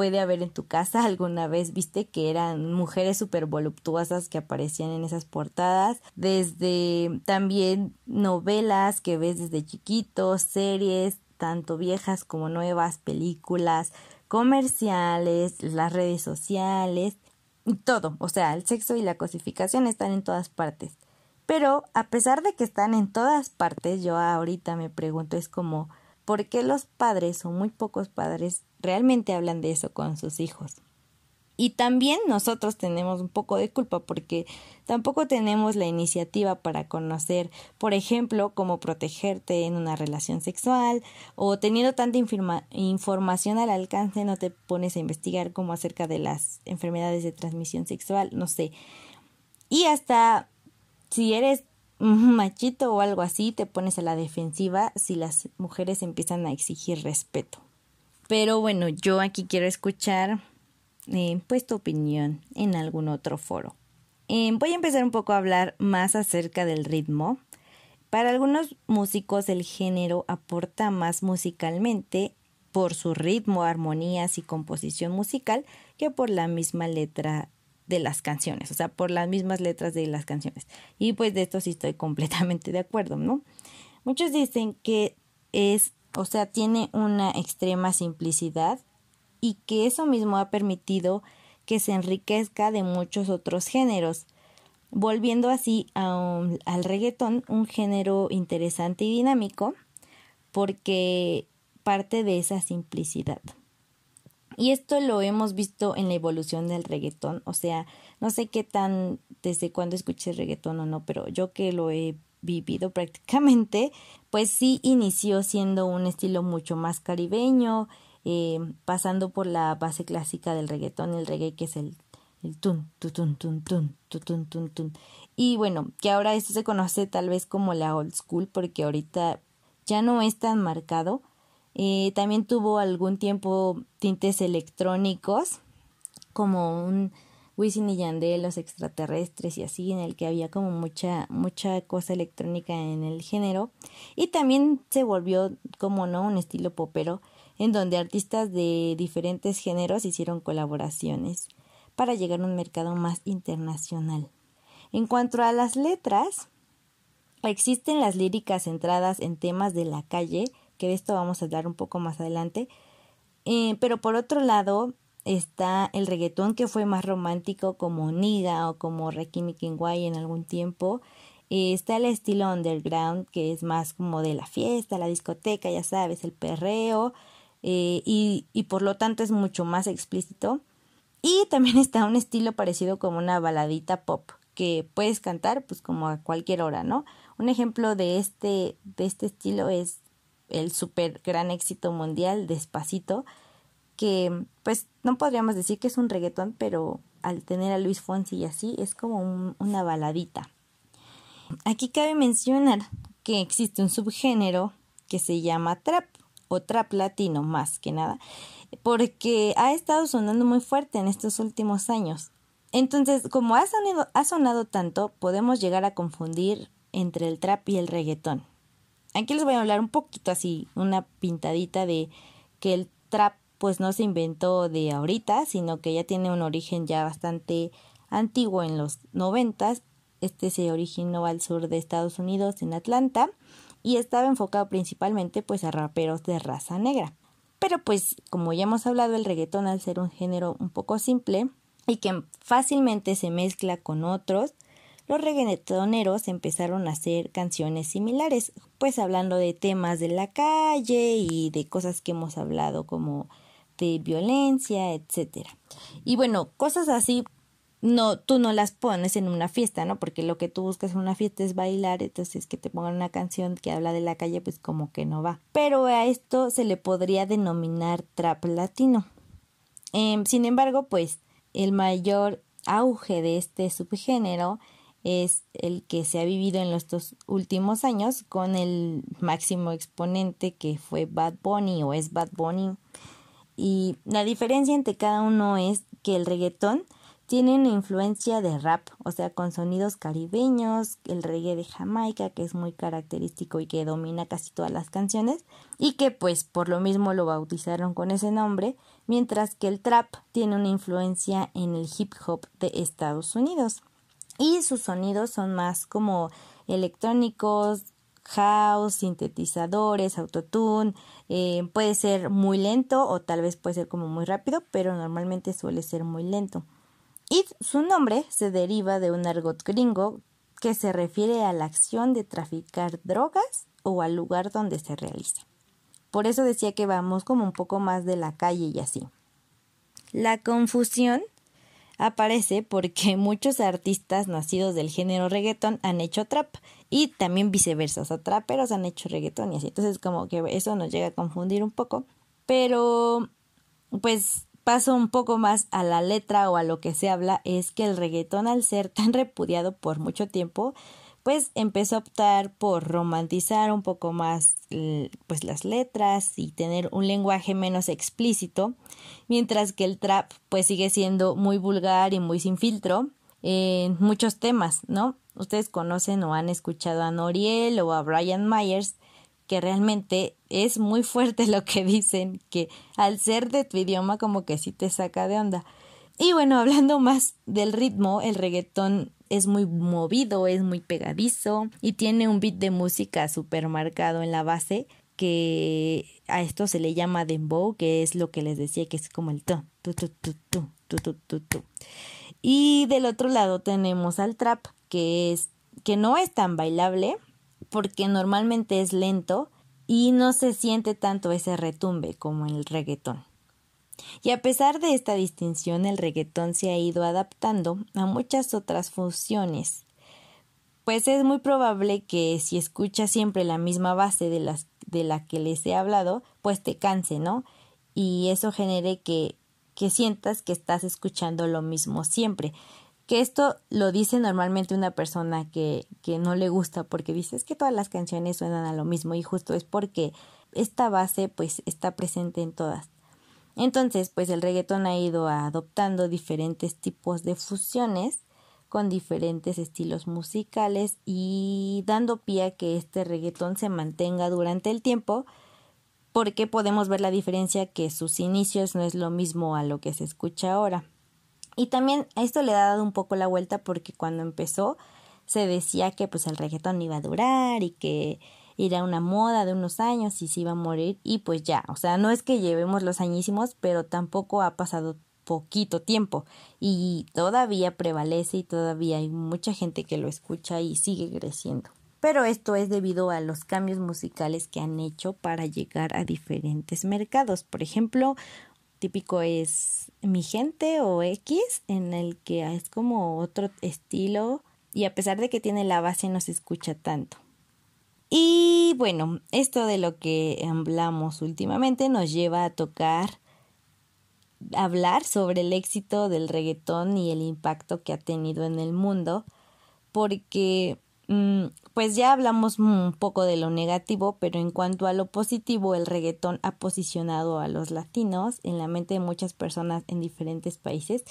puede haber en tu casa alguna vez viste que eran mujeres súper voluptuosas que aparecían en esas portadas, desde también novelas que ves desde chiquitos, series, tanto viejas como nuevas, películas, comerciales, las redes sociales, todo. O sea, el sexo y la cosificación están en todas partes. Pero a pesar de que están en todas partes, yo ahorita me pregunto, es como, ¿por qué los padres o muy pocos padres realmente hablan de eso con sus hijos? Y también nosotros tenemos un poco de culpa porque tampoco tenemos la iniciativa para conocer, por ejemplo, cómo protegerte en una relación sexual o teniendo tanta información al alcance no te pones a investigar como acerca de las enfermedades de transmisión sexual, no sé. Y hasta si eres machito o algo así, te pones a la defensiva si las mujeres empiezan a exigir respeto. Pero bueno, yo aquí quiero escuchar eh, pues tu opinión en algún otro foro. Eh, voy a empezar un poco a hablar más acerca del ritmo. Para algunos músicos el género aporta más musicalmente por su ritmo, armonías y composición musical que por la misma letra de las canciones, o sea, por las mismas letras de las canciones. Y pues de esto sí estoy completamente de acuerdo, ¿no? Muchos dicen que es, o sea, tiene una extrema simplicidad y que eso mismo ha permitido que se enriquezca de muchos otros géneros, volviendo así al reggaetón un género interesante y dinámico porque parte de esa simplicidad. Y esto lo hemos visto en la evolución del reggaetón, o sea, no sé qué tan desde cuándo escuché reggaetón o no, pero yo que lo he vivido prácticamente, pues sí inició siendo un estilo mucho más caribeño, eh, pasando por la base clásica del reggaetón, el reggae que es el, el tun, tun, tun, tun, tun, tun, tun. Y bueno, que ahora esto se conoce tal vez como la old school porque ahorita ya no es tan marcado. Eh, también tuvo algún tiempo tintes electrónicos como un Wisin y Yandel, los extraterrestres y así, en el que había como mucha, mucha cosa electrónica en el género. Y también se volvió, como no, un estilo popero en donde artistas de diferentes géneros hicieron colaboraciones para llegar a un mercado más internacional. En cuanto a las letras, existen las líricas centradas en temas de la calle, que de esto vamos a hablar un poco más adelante, eh, pero por otro lado está el reggaetón que fue más romántico como Niga o como Rakimi Kingway en algún tiempo, eh, está el estilo underground que es más como de la fiesta, la discoteca, ya sabes, el perreo, eh, y, por lo tanto es mucho más explícito. Y también está un estilo parecido como una baladita pop que puedes cantar pues como a cualquier hora, ¿no? Un ejemplo de este, de este estilo es el super gran éxito mundial Despacito, que pues no podríamos decir que es un reggaetón, pero al tener a Luis Fonsi y así es como una baladita. Aquí cabe mencionar que existe un subgénero que se llama trap o trap latino más que nada, porque ha estado sonando muy fuerte en estos últimos años. Entonces, como ha sonado, ha sonado tanto, podemos llegar a confundir entre el trap y el reggaetón. Aquí les voy a hablar un poquito así, una pintadita de que el trap pues no se inventó de ahorita, sino que ya tiene un origen ya bastante antiguo en los noventas. Este se originó al sur de Estados Unidos, en Atlanta, y estaba enfocado principalmente pues a raperos de raza negra. Pero pues como ya hemos hablado el reggaetón al ser un género un poco simple y que fácilmente se mezcla con otros, los reggaetoneros empezaron a hacer canciones similares, pues hablando de temas de la calle y de cosas que hemos hablado como de violencia, etcétera. Y bueno, cosas así no, tú no las pones en una fiesta, ¿no? Porque lo que tú buscas en una fiesta es bailar, entonces que te pongan una canción que habla de la calle, pues como que no va. Pero a esto se le podría denominar trap latino. Em, sin embargo, pues el mayor auge de este subgénero es el que se ha vivido en los dos últimos años con el máximo exponente que fue Bad Bunny o es Bad Bunny. Y la diferencia entre cada uno es que el reggaetón tiene una influencia de rap, o sea, con sonidos caribeños, el reggae de Jamaica, que es muy característico y que domina casi todas las canciones, y que pues por lo mismo lo bautizaron con ese nombre, mientras que el trap tiene una influencia en el hip hop de Estados Unidos. Y sus sonidos son más como electrónicos, house, sintetizadores, autotune, eh, puede ser muy lento o tal vez puede ser como muy rápido, pero normalmente suele ser muy lento. Y su nombre se deriva de un argot gringo que se refiere a la acción de traficar drogas o al lugar donde se realiza. Por eso decía que vamos como un poco más de la calle y así. La confusión aparece porque muchos artistas nacidos del género reggaeton han hecho trap y también viceversa, o sea, traperos han hecho reggaeton y así. Entonces como que eso nos llega a confundir un poco, pero pues paso un poco más a la letra o a lo que se habla es que el reggaetón al ser tan repudiado por mucho tiempo pues empezó a optar por romantizar un poco más pues las letras y tener un lenguaje menos explícito mientras que el trap pues sigue siendo muy vulgar y muy sin filtro en muchos temas no ustedes conocen o han escuchado a Noriel o a Brian Myers que realmente es muy fuerte lo que dicen, que al ser de tu idioma como que sí te saca de onda. Y bueno, hablando más del ritmo, el reggaetón es muy movido, es muy pegadizo y tiene un beat de música súper marcado en la base que a esto se le llama dembow, que es lo que les decía que es como el tu, tu, tu, tu, tu, tu, tu, tu. Y del otro lado tenemos al trap, que es que no es tan bailable, porque normalmente es lento y no se siente tanto ese retumbe como el reggaetón. Y a pesar de esta distinción, el reggaetón se ha ido adaptando a muchas otras funciones. Pues es muy probable que si escuchas siempre la misma base de, las, de la que les he hablado, pues te canse, ¿no? Y eso genere que, que sientas que estás escuchando lo mismo siempre que esto lo dice normalmente una persona que, que no le gusta porque dice que todas las canciones suenan a lo mismo y justo es porque esta base pues está presente en todas. Entonces pues el reggaetón ha ido adoptando diferentes tipos de fusiones con diferentes estilos musicales y dando pie a que este reggaetón se mantenga durante el tiempo porque podemos ver la diferencia que sus inicios no es lo mismo a lo que se escucha ahora. Y también a esto le ha dado un poco la vuelta porque cuando empezó se decía que pues el reggaetón iba a durar y que era una moda de unos años y se iba a morir y pues ya, o sea, no es que llevemos los añísimos, pero tampoco ha pasado poquito tiempo y todavía prevalece y todavía hay mucha gente que lo escucha y sigue creciendo. Pero esto es debido a los cambios musicales que han hecho para llegar a diferentes mercados. Por ejemplo, típico es Mi Gente o X, en el que es como otro estilo y a pesar de que tiene la base no se escucha tanto. Y bueno, esto de lo que hablamos últimamente nos lleva a tocar hablar sobre el éxito del reggaetón y el impacto que ha tenido en el mundo, porque pues ya hablamos un poco de lo negativo, pero en cuanto a lo positivo, el reggaetón ha posicionado a los latinos en la mente de muchas personas en diferentes países.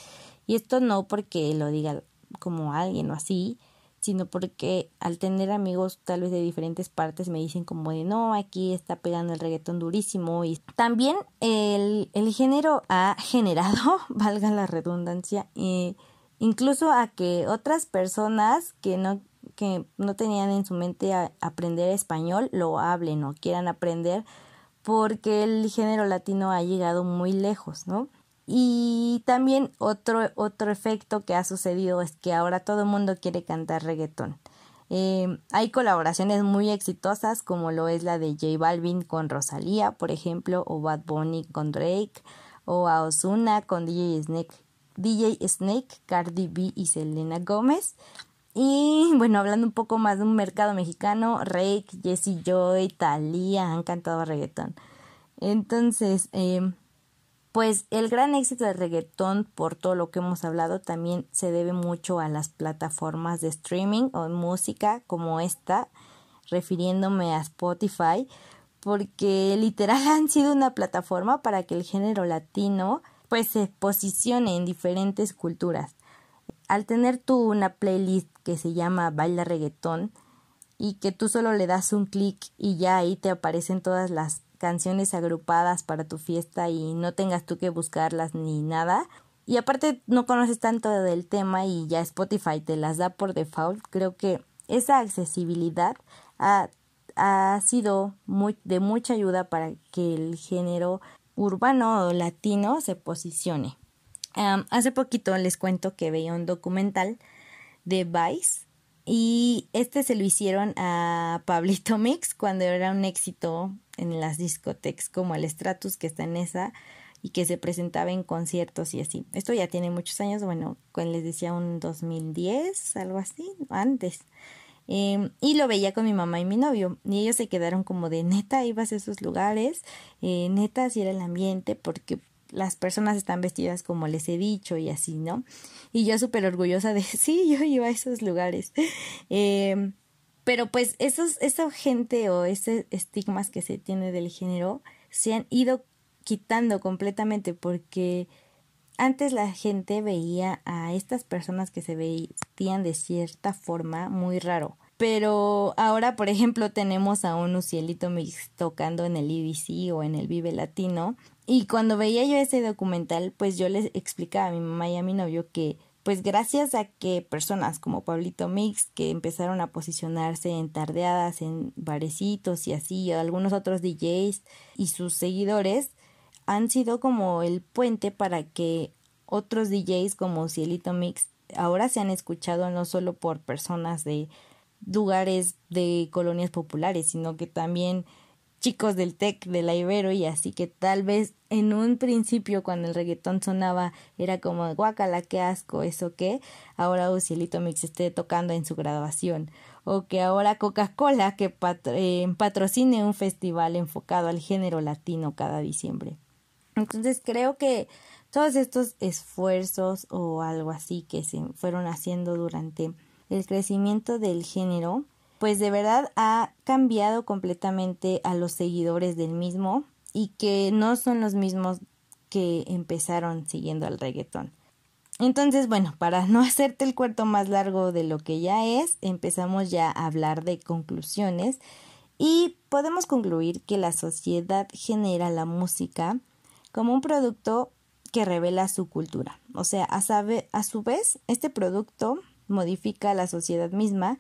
Y esto no porque lo diga como alguien o así, sino porque al tener amigos tal vez de diferentes partes me dicen como de no, aquí está pegando el reggaetón durísimo y también el, el género ha generado, valga la redundancia, eh, incluso a que otras personas que no que no tenían en su mente aprender español lo hablen o quieran aprender porque el género latino ha llegado muy lejos, ¿no? Y también otro, otro efecto que ha sucedido es que ahora todo el mundo quiere cantar reggaetón. Eh, hay colaboraciones muy exitosas como lo es la de J Balvin con Rosalía, por ejemplo, o Bad Bunny con Drake, o a Ozuna con DJ Snake DJ Snake, Cardi B y Selena Gómez. Y bueno, hablando un poco más de un mercado mexicano, Rake, Jessie Joy, Thalía han cantado reggaetón. Entonces, eh, pues el gran éxito del reggaetón, por todo lo que hemos hablado, también se debe mucho a las plataformas de streaming o música como esta, refiriéndome a Spotify, porque literal han sido una plataforma para que el género latino pues se posicione en diferentes culturas. Al tener tú una playlist que se llama Baila Reggaetón y que tú solo le das un clic y ya ahí te aparecen todas las canciones agrupadas para tu fiesta y no tengas tú que buscarlas ni nada. Y aparte no conoces tanto del tema y ya Spotify te las da por default. Creo que esa accesibilidad ha, ha sido muy, de mucha ayuda para que el género urbano o latino se posicione. Hace poquito les cuento que veía un documental de Vice y este se lo hicieron a Pablito Mix cuando era un éxito en las discotecas como el Stratus que está en esa y que se presentaba en conciertos y así. Esto ya tiene muchos años, bueno, les decía un 2010, algo así, antes. Em, y lo veía con mi mamá y mi novio. Y ellos se quedaron como de neta, ibas a esos lugares, eh, neta, así era el ambiente, porque las personas están vestidas como les he dicho y así, ¿no? Y yo súper orgullosa de, sí, yo iba a esos lugares. Em, pero pues esos, esa gente o esos estigmas que se tiene del género se han ido quitando completamente porque antes la gente veía a estas personas que se vestían de cierta forma muy raro. Pero ahora, por ejemplo, tenemos a un Ucielito Mix tocando en el IBC o en el Vive Latino y cuando veía yo ese documental, pues yo les explicaba a mi mamá y a mi novio que pues gracias a que personas como Pablito Mix que empezaron a posicionarse en tardeadas, en barecitos y así, algunos otros DJs y sus seguidores han sido como el puente para que otros DJs como Cielito Mix ahora se han escuchado no solo por personas de lugares de colonias populares, sino que también chicos del tech de la Ibero y así que tal vez en un principio cuando el reggaetón sonaba era como guacala qué asco eso que ahora Ucielito Mix esté tocando en su graduación. O que ahora Coca-Cola que eh, patrocine un festival enfocado al género latino cada diciembre. Entonces creo que todos estos esfuerzos o algo así que se fueron haciendo durante el crecimiento del género pues de verdad ha cambiado completamente a los seguidores del mismo y que no son los mismos que empezaron siguiendo al reggaetón. Entonces, bueno, para no hacerte el cuarto más largo de lo que ya es, empezamos ya a hablar de conclusiones y podemos concluir que la sociedad genera la música como un producto que revela su cultura. O sea, a, a su vez, este producto modifica la sociedad misma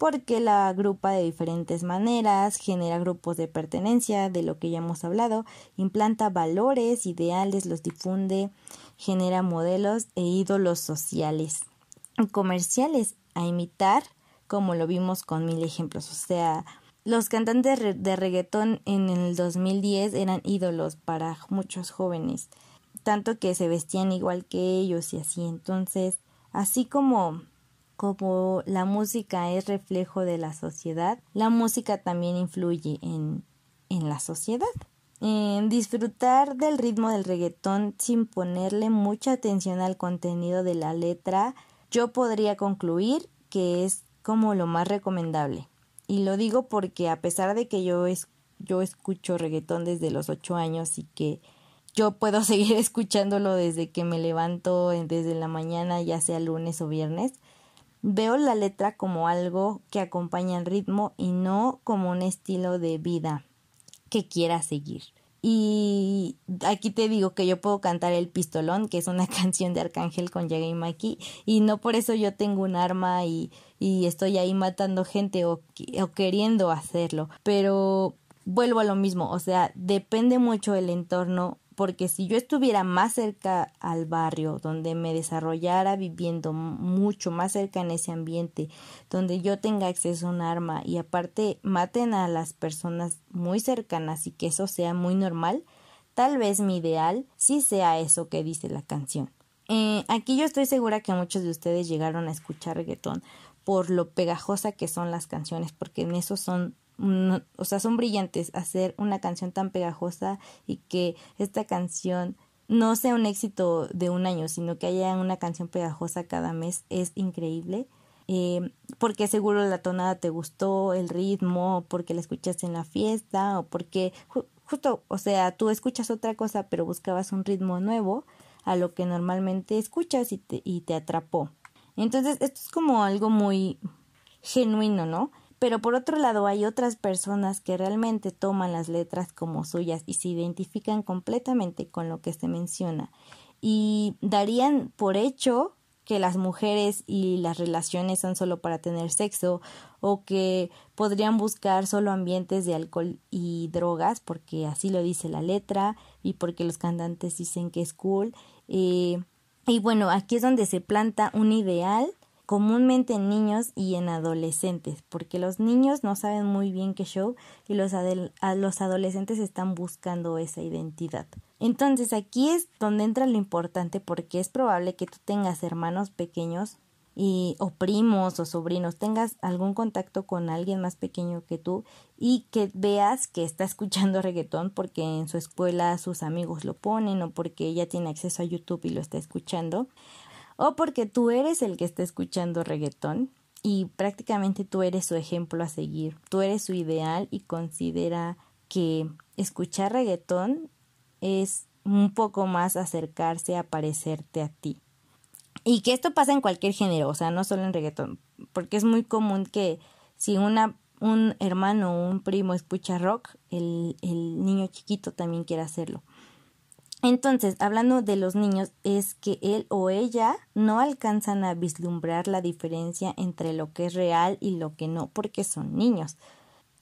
porque la agrupa de diferentes maneras, genera grupos de pertenencia, de lo que ya hemos hablado, implanta valores, ideales, los difunde, genera modelos e ídolos sociales, comerciales a imitar, como lo vimos con mil ejemplos. O sea, los cantantes de reggaetón en el 2010 eran ídolos para muchos jóvenes, tanto que se vestían igual que ellos y así. Entonces, así como como la música es reflejo de la sociedad, la música también influye en, en la sociedad. En disfrutar del ritmo del reggaetón sin ponerle mucha atención al contenido de la letra, yo podría concluir que es como lo más recomendable. Y lo digo porque a pesar de que yo, es, yo escucho reggaetón desde los ocho años y que yo puedo seguir escuchándolo desde que me levanto desde la mañana, ya sea lunes o viernes, Veo la letra como algo que acompaña el ritmo y no como un estilo de vida que quiera seguir. Y aquí te digo que yo puedo cantar El Pistolón, que es una canción de Arcángel con Yaga y Maki, y no por eso yo tengo un arma y, y estoy ahí matando gente o, o queriendo hacerlo. Pero vuelvo a lo mismo, o sea, depende mucho el entorno porque si yo estuviera más cerca al barrio, donde me desarrollara viviendo mucho más cerca en ese ambiente, donde yo tenga acceso a un arma y aparte maten a las personas muy cercanas y que eso sea muy normal, tal vez mi ideal sí sea eso que dice la canción. Eh, aquí yo estoy segura que muchos de ustedes llegaron a escuchar reggaetón por lo pegajosa que son las canciones, porque en eso son, o sea, son brillantes hacer una canción tan pegajosa y que esta canción no sea un éxito de un año, sino que haya una canción pegajosa cada mes, es increíble. Eh, porque seguro la tonada te gustó, el ritmo, porque la escuchaste en la fiesta, o porque justo, o sea, tú escuchas otra cosa, pero buscabas un ritmo nuevo a lo que normalmente escuchas y te, y te atrapó. Entonces, esto es como algo muy genuino, ¿no? Pero por otro lado, hay otras personas que realmente toman las letras como suyas y se identifican completamente con lo que se menciona y darían por hecho que las mujeres y las relaciones son solo para tener sexo o que podrían buscar solo ambientes de alcohol y drogas porque así lo dice la letra y porque los cantantes dicen que es cool. Eh, y bueno, aquí es donde se planta un ideal comúnmente en niños y en adolescentes, porque los niños no saben muy bien qué show y los, los adolescentes están buscando esa identidad. Entonces aquí es donde entra lo importante porque es probable que tú tengas hermanos pequeños y, o primos o sobrinos, tengas algún contacto con alguien más pequeño que tú y que veas que está escuchando reggaetón porque en su escuela sus amigos lo ponen o porque ella tiene acceso a YouTube y lo está escuchando o porque tú eres el que está escuchando reggaetón y prácticamente tú eres su ejemplo a seguir, tú eres su ideal y considera que escuchar reggaetón es un poco más acercarse a parecerte a ti. Y que esto pasa en cualquier género, o sea, no solo en reggaetón, porque es muy común que si una, un hermano o un primo escucha rock, el, el niño chiquito también quiere hacerlo. Entonces, hablando de los niños, es que él o ella no alcanzan a vislumbrar la diferencia entre lo que es real y lo que no, porque son niños.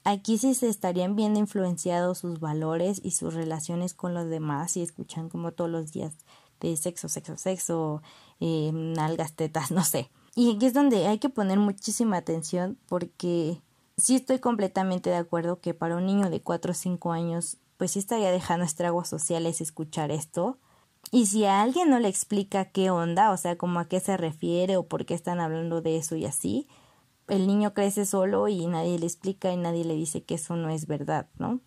Aquí sí se estarían viendo influenciados sus valores y sus relaciones con los demás y escuchan como todos los días de sexo, sexo, sexo, eh, nalgas, tetas, no sé. Y aquí es donde hay que poner muchísima atención porque sí estoy completamente de acuerdo que para un niño de 4 o 5 años pues sí estaría dejando estragos sociales escuchar esto. Y si a alguien no le explica qué onda, o sea, como a qué se refiere o por qué están hablando de eso y así, el niño crece solo y nadie le explica y nadie le dice que eso no es verdad, ¿no?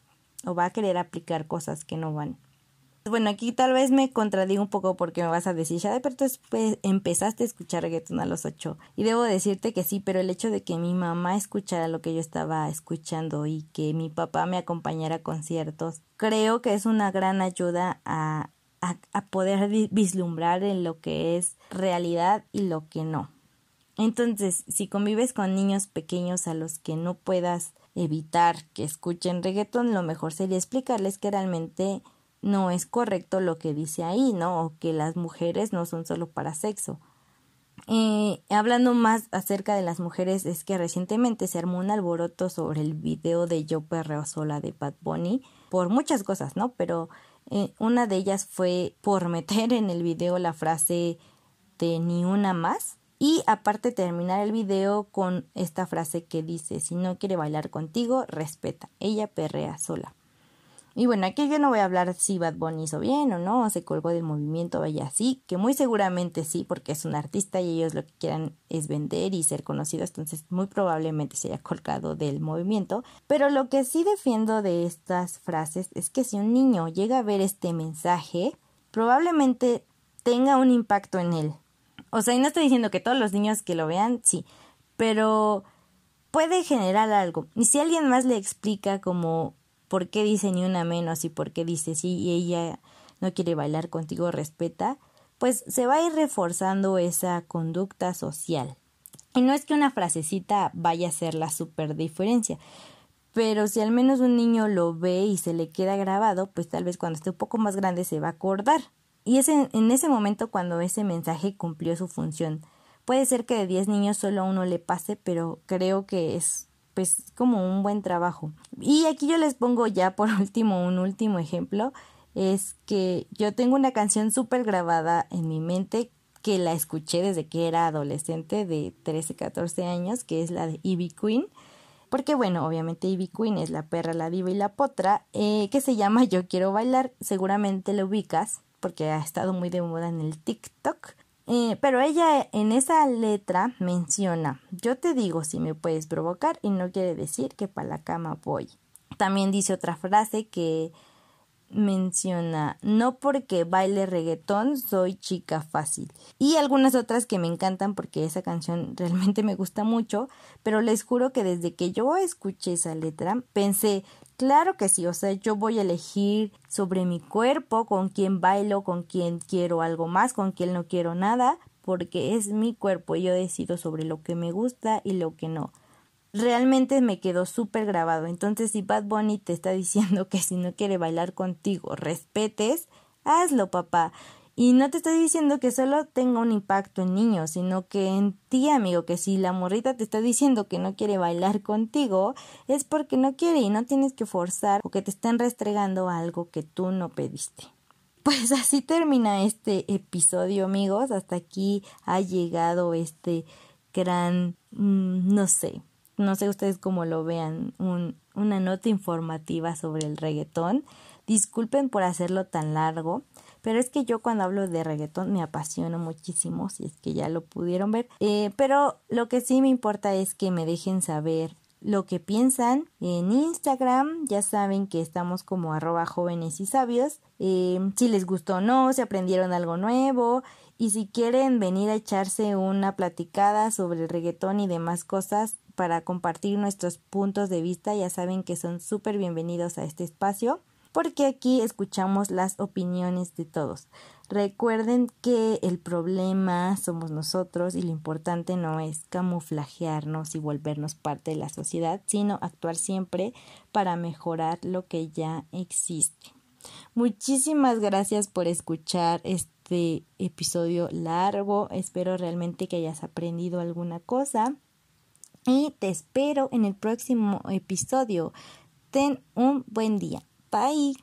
O va a querer aplicar cosas que no van. Bueno, aquí tal vez me contradigo un poco porque me vas a decir, ya pero tú empezaste a escuchar reggaeton a los ocho. Y debo decirte que sí, pero el hecho de que mi mamá escuchara lo que yo estaba escuchando y que mi papá me acompañara a conciertos, creo que es una gran ayuda a, a, a poder vislumbrar en lo que es realidad y lo que no. Entonces, si convives con niños pequeños a los que no puedas evitar que escuchen reggaeton, lo mejor sería explicarles que realmente no es correcto lo que dice ahí, ¿no? O que las mujeres no son solo para sexo. Eh, hablando más acerca de las mujeres, es que recientemente se armó un alboroto sobre el video de Yo Perreo Sola de Bad Bunny por muchas cosas, ¿no? Pero eh, una de ellas fue por meter en el video la frase de ni una más y aparte terminar el video con esta frase que dice si no quiere bailar contigo, respeta, ella perrea sola. Y bueno, aquí yo no voy a hablar si Bad Bunny hizo bien o no, o se colgó del movimiento, vaya así, que muy seguramente sí, porque es un artista y ellos lo que quieran es vender y ser conocidos, entonces muy probablemente se haya colgado del movimiento. Pero lo que sí defiendo de estas frases es que si un niño llega a ver este mensaje, probablemente tenga un impacto en él. O sea, y no estoy diciendo que todos los niños que lo vean, sí, pero puede generar algo. Y si alguien más le explica como por qué dice ni una menos y por qué dice sí y ella no quiere bailar contigo, respeta, pues se va a ir reforzando esa conducta social. Y no es que una frasecita vaya a ser la super diferencia, pero si al menos un niño lo ve y se le queda grabado, pues tal vez cuando esté un poco más grande se va a acordar. Y es en, en ese momento cuando ese mensaje cumplió su función. Puede ser que de 10 niños solo a uno le pase, pero creo que es pues como un buen trabajo. Y aquí yo les pongo ya por último un último ejemplo, es que yo tengo una canción súper grabada en mi mente que la escuché desde que era adolescente de 13, 14 años, que es la de Ivy Queen. Porque bueno, obviamente Ivy Queen es la perra, la diva y la potra, eh, que se llama Yo quiero bailar, seguramente lo ubicas. porque ha estado muy de moda en el TikTok. Eh, pero ella en esa letra menciona, yo te digo si me puedes provocar y no quiere decir que para la cama voy. También dice otra frase que menciona, no porque baile reggaetón soy chica fácil. Y algunas otras que me encantan porque esa canción realmente me gusta mucho, pero les juro que desde que yo escuché esa letra pensé, claro que sí, o sea, yo voy a elegir sobre mi cuerpo, con quién bailo, con quién quiero algo más, con quién no quiero nada, porque es mi cuerpo y yo decido sobre lo que me gusta y lo que no realmente me quedó súper grabado. Entonces, si Bad Bunny te está diciendo que si no quiere bailar contigo, respetes, hazlo, papá. Y no te estoy diciendo que solo tenga un impacto en niños, sino que en ti, amigo, que si la morrita te está diciendo que no quiere bailar contigo, es porque no quiere y no tienes que forzar o que te estén restregando algo que tú no pediste. Pues así termina este episodio, amigos. Hasta aquí ha llegado este gran, mm, no sé, no sé ustedes cómo lo vean, una nota informativa sobre el reggaetón. Disculpen por hacerlo tan largo, pero es que yo cuando hablo de reggaetón me apasiono muchísimo, si es que ya lo pudieron ver. Eh, pero lo que sí me importa es que me dejen saber lo que piensan en Instagram. Ya saben que estamos como arroba jóvenes y sabios. Eh, si les gustó o no, si aprendieron algo nuevo. Y si quieren venir a echarse una platicada sobre el reggaetón y demás cosas, para compartir nuestros puntos de vista. Ya saben que son súper bienvenidos a este espacio porque aquí escuchamos las opiniones de todos. Recuerden que el problema somos nosotros y lo importante no es camuflajearnos y volvernos parte de la sociedad, sino actuar siempre para mejorar lo que ya existe. Muchísimas gracias por escuchar este episodio largo. Espero realmente que hayas aprendido alguna cosa y te espero en el próximo episodio. Ten un buen día. Bye.